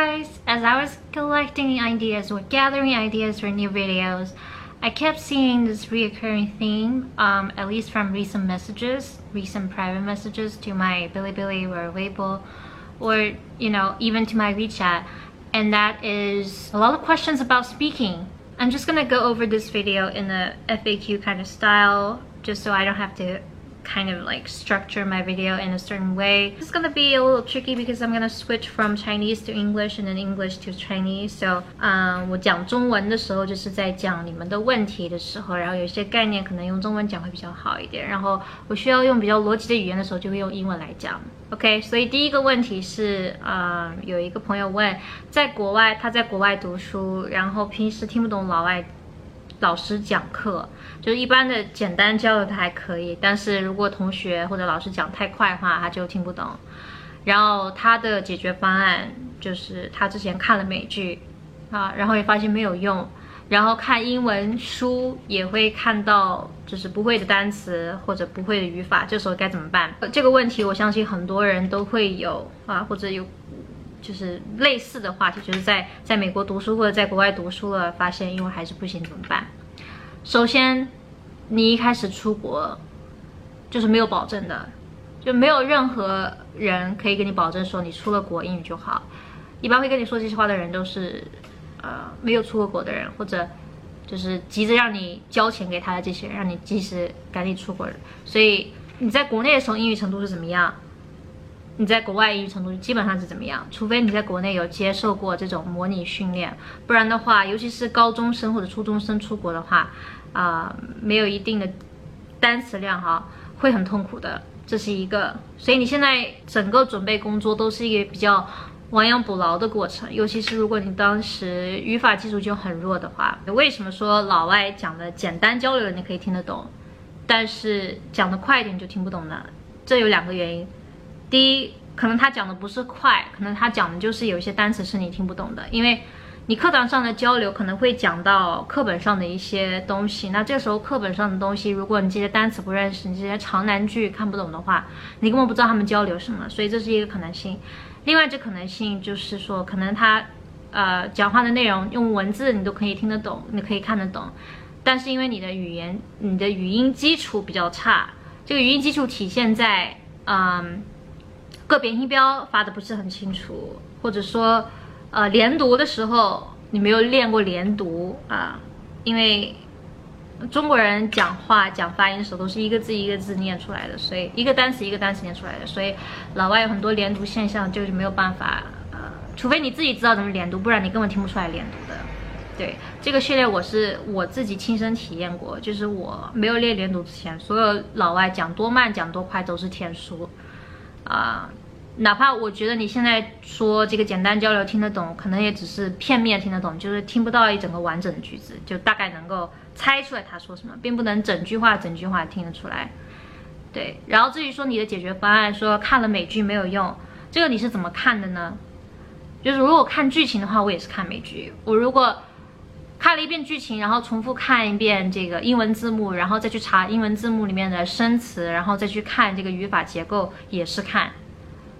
guys! As I was collecting ideas or gathering ideas for new videos, I kept seeing this reoccurring theme, um, at least from recent messages, recent private messages to my Bilibili or Weibo, or, you know, even to my WeChat, and that is a lot of questions about speaking. I'm just gonna go over this video in a FAQ kind of style, just so I don't have to kind of like structure my video in a certain way. It's gonna be a little tricky because I'm gonna switch from Chinese to English and then English to Chinese. So，嗯，我讲中文的时候就是在讲你们的问题的时候，然后有些概念可能用中文讲会比较好一点。然后我需要用比较逻辑的语言的时候，就会用英文来讲。OK，所以第一个问题是，嗯，有一个朋友问，在国外他在国外读书，然后平时听不懂老外。老师讲课就是一般的简单交流他还可以，但是如果同学或者老师讲太快的话，他就听不懂。然后他的解决方案就是他之前看了美剧啊，然后也发现没有用，然后看英文书也会看到就是不会的单词或者不会的语法，这时候该怎么办？这个问题我相信很多人都会有啊，或者有就是类似的话题，就是在在美国读书或者在国外读书了，发现英文还是不行怎么办？首先，你一开始出国就是没有保证的，就没有任何人可以给你保证说你出了国英语就好。一般会跟你说这些话的人都是，呃，没有出过国的人，或者就是急着让你交钱给他的这些人，让你及时赶紧出国。所以你在国内的时候英语程度是怎么样？你在国外英语程度基本上是怎么样？除非你在国内有接受过这种模拟训练，不然的话，尤其是高中生或者初中生出国的话，啊，没有一定的单词量哈，会很痛苦的。这是一个，所以你现在整个准备工作都是一个比较亡羊补牢的过程。尤其是如果你当时语法基础就很弱的话，为什么说老外讲的简单交流你可以听得懂，但是讲的快一点就听不懂呢？这有两个原因。第一，可能他讲的不是快，可能他讲的就是有一些单词是你听不懂的，因为你课堂上的交流可能会讲到课本上的一些东西，那这时候课本上的东西，如果你这些单词不认识，你这些长难句看不懂的话，你根本不知道他们交流什么，所以这是一个可能性。另外，这可能性就是说，可能他呃讲话的内容用文字你都可以听得懂，你可以看得懂，但是因为你的语言、你的语音基础比较差，这个语音基础体现在嗯。个别音标发的不是很清楚，或者说，呃，连读的时候你没有练过连读啊，因为中国人讲话讲发音的时候都是一个字一个字念出来的，所以一个单词一个单词念出来的，所以老外有很多连读现象就是没有办法，呃，除非你自己知道怎么连读，不然你根本听不出来连读的。对这个训练我是我自己亲身体验过，就是我没有练连读之前，所有老外讲多慢讲多快都是天书。啊，哪怕我觉得你现在说这个简单交流听得懂，可能也只是片面听得懂，就是听不到一整个完整的句子，就大概能够猜出来他说什么，并不能整句话整句话听得出来。对，然后至于说你的解决方案，说看了美剧没有用，这个你是怎么看的呢？就是如果看剧情的话，我也是看美剧。我如果看了一遍剧情，然后重复看一遍这个英文字幕，然后再去查英文字幕里面的生词，然后再去看这个语法结构，也是看，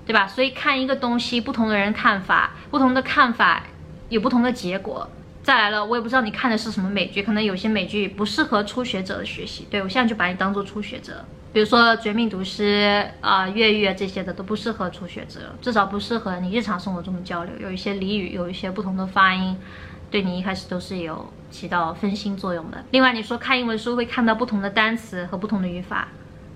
对吧？所以看一个东西，不同的人看法，不同的看法有不同的结果。再来了，我也不知道你看的是什么美剧，可能有些美剧不适合初学者的学习。对我现在就把你当做初学者，比如说《绝命毒师》啊，《越狱》这些的都不适合初学者，至少不适合你日常生活中的交流，有一些俚语，有一些不同的发音。对你一开始都是有起到分心作用的。另外，你说看英文书会看到不同的单词和不同的语法，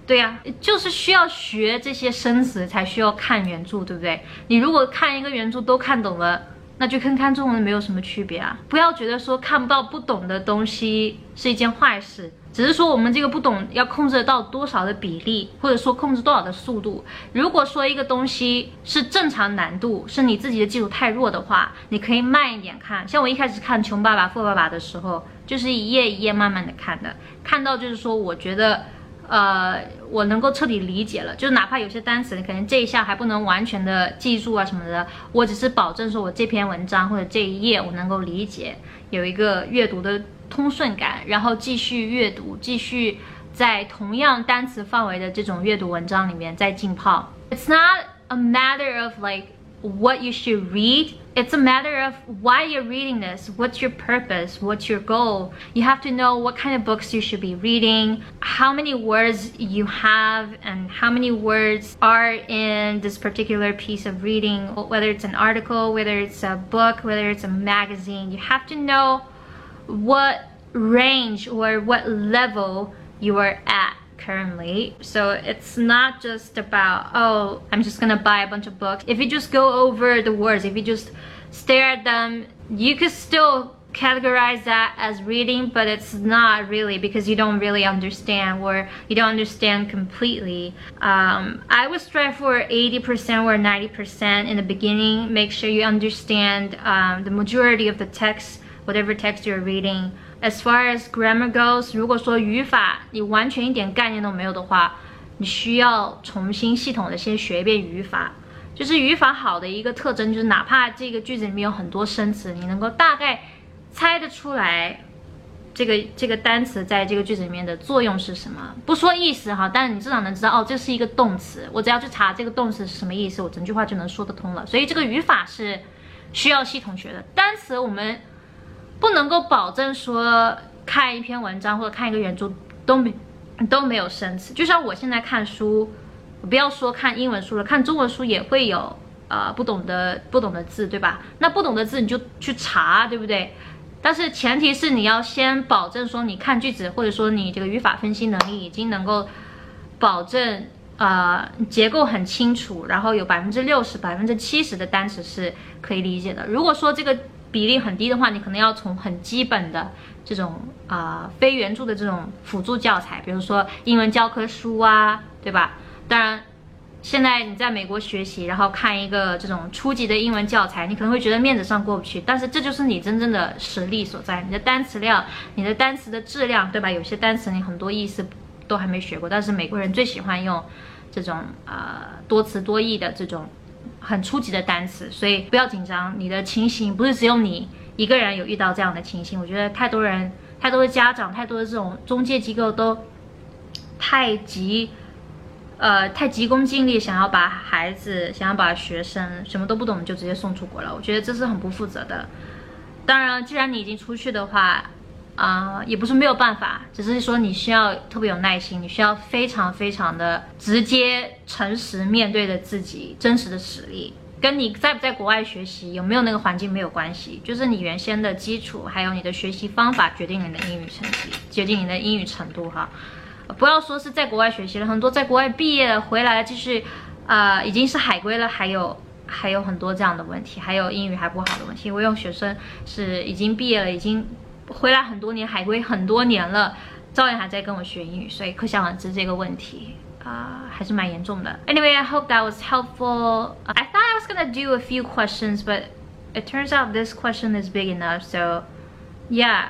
对呀，就是需要学这些生词才需要看原著，对不对？你如果看一个原著都看懂了，那就跟看中文没有什么区别啊！不要觉得说看不到不懂的东西是一件坏事。只是说我们这个不懂要控制得到多少的比例，或者说控制多少的速度。如果说一个东西是正常难度，是你自己的基础太弱的话，你可以慢一点看。像我一开始看《穷爸爸富爸爸》的时候，就是一页一页慢慢的看的，看到就是说我觉得，呃，我能够彻底理解了。就哪怕有些单词你可能这一下还不能完全的记住啊什么的，我只是保证说我这篇文章或者这一页我能够理解，有一个阅读的。通顺感，然后继续阅读，继续在同样单词范围的这种阅读文章里面再浸泡。It's not a matter of like what you should read, it's a matter of why you're reading this. What's your purpose? What's your goal? You have to know what kind of books you should be reading, how many words you have, and how many words are in this particular piece of reading, whether it's an article, whether it's a book, whether it's a magazine. You have to know what range or what level you are at currently. So it's not just about, oh, I'm just gonna buy a bunch of books. If you just go over the words, if you just stare at them, you could still categorize that as reading, but it's not really because you don't really understand or you don't understand completely. Um, I would strive for 80% or 90% in the beginning. Make sure you understand um, the majority of the text, whatever text you're reading. As far as grammar goes，如果说语法你完全一点概念都没有的话，你需要重新系统的先学一遍语法。就是语法好的一个特征，就是哪怕这个句子里面有很多生词，你能够大概猜得出来这个这个单词在这个句子里面的作用是什么。不说意思哈，但是你至少能知道哦，这是一个动词。我只要去查这个动词是什么意思，我整句话就能说得通了。所以这个语法是需要系统学的。单词我们。不能够保证说看一篇文章或者看一个原著都没都没有生词，就像我现在看书，不要说看英文书了，看中文书也会有呃不懂的不懂的字，对吧？那不懂的字你就去查，对不对？但是前提是你要先保证说你看句子或者说你这个语法分析能力已经能够保证呃结构很清楚，然后有百分之六十百分之七十的单词是可以理解的。如果说这个。比例很低的话，你可能要从很基本的这种啊非原著的这种辅助教材，比如说英文教科书啊，对吧？当然，现在你在美国学习，然后看一个这种初级的英文教材，你可能会觉得面子上过不去，但是这就是你真正的实力所在，你的单词量，你的单词的质量，对吧？有些单词你很多意思都还没学过，但是美国人最喜欢用这种呃多词多义的这种。很初级的单词，所以不要紧张。你的情形不是只有你一个人有遇到这样的情形，我觉得太多人、太多的家长、太多的这种中介机构都太急，呃，太急功近利，想要把孩子、想要把学生什么都不懂就直接送出国了。我觉得这是很不负责的。当然，既然你已经出去的话。啊，也不是没有办法，只是说你需要特别有耐心，你需要非常非常的直接、诚实面对着自己真实的实力，跟你在不在国外学习，有没有那个环境没有关系，就是你原先的基础，还有你的学习方法决定你的英语成绩，决定你的英语程度哈。不要说是在国外学习了，很多在国外毕业了回来了，继续，呃，已经是海归了，还有还有很多这样的问题，还有英语还不好的问题。我有学生是已经毕业了，已经。回来很多年，海归很多年了，照样还在跟我学英语，所以可想而知这个问题啊、呃、还是蛮严重的。Anyway, I hope that was helpful. I thought I was gonna do a few questions, but it turns out this question is big enough. So, yeah,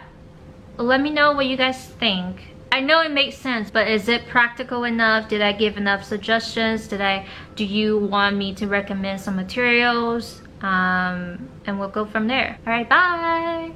let me know what you guys think. I know it makes sense, but is it practical enough? Did I give enough suggestions? Did I? Do you want me to recommend some materials? Um, and we'll go from there. All right, bye.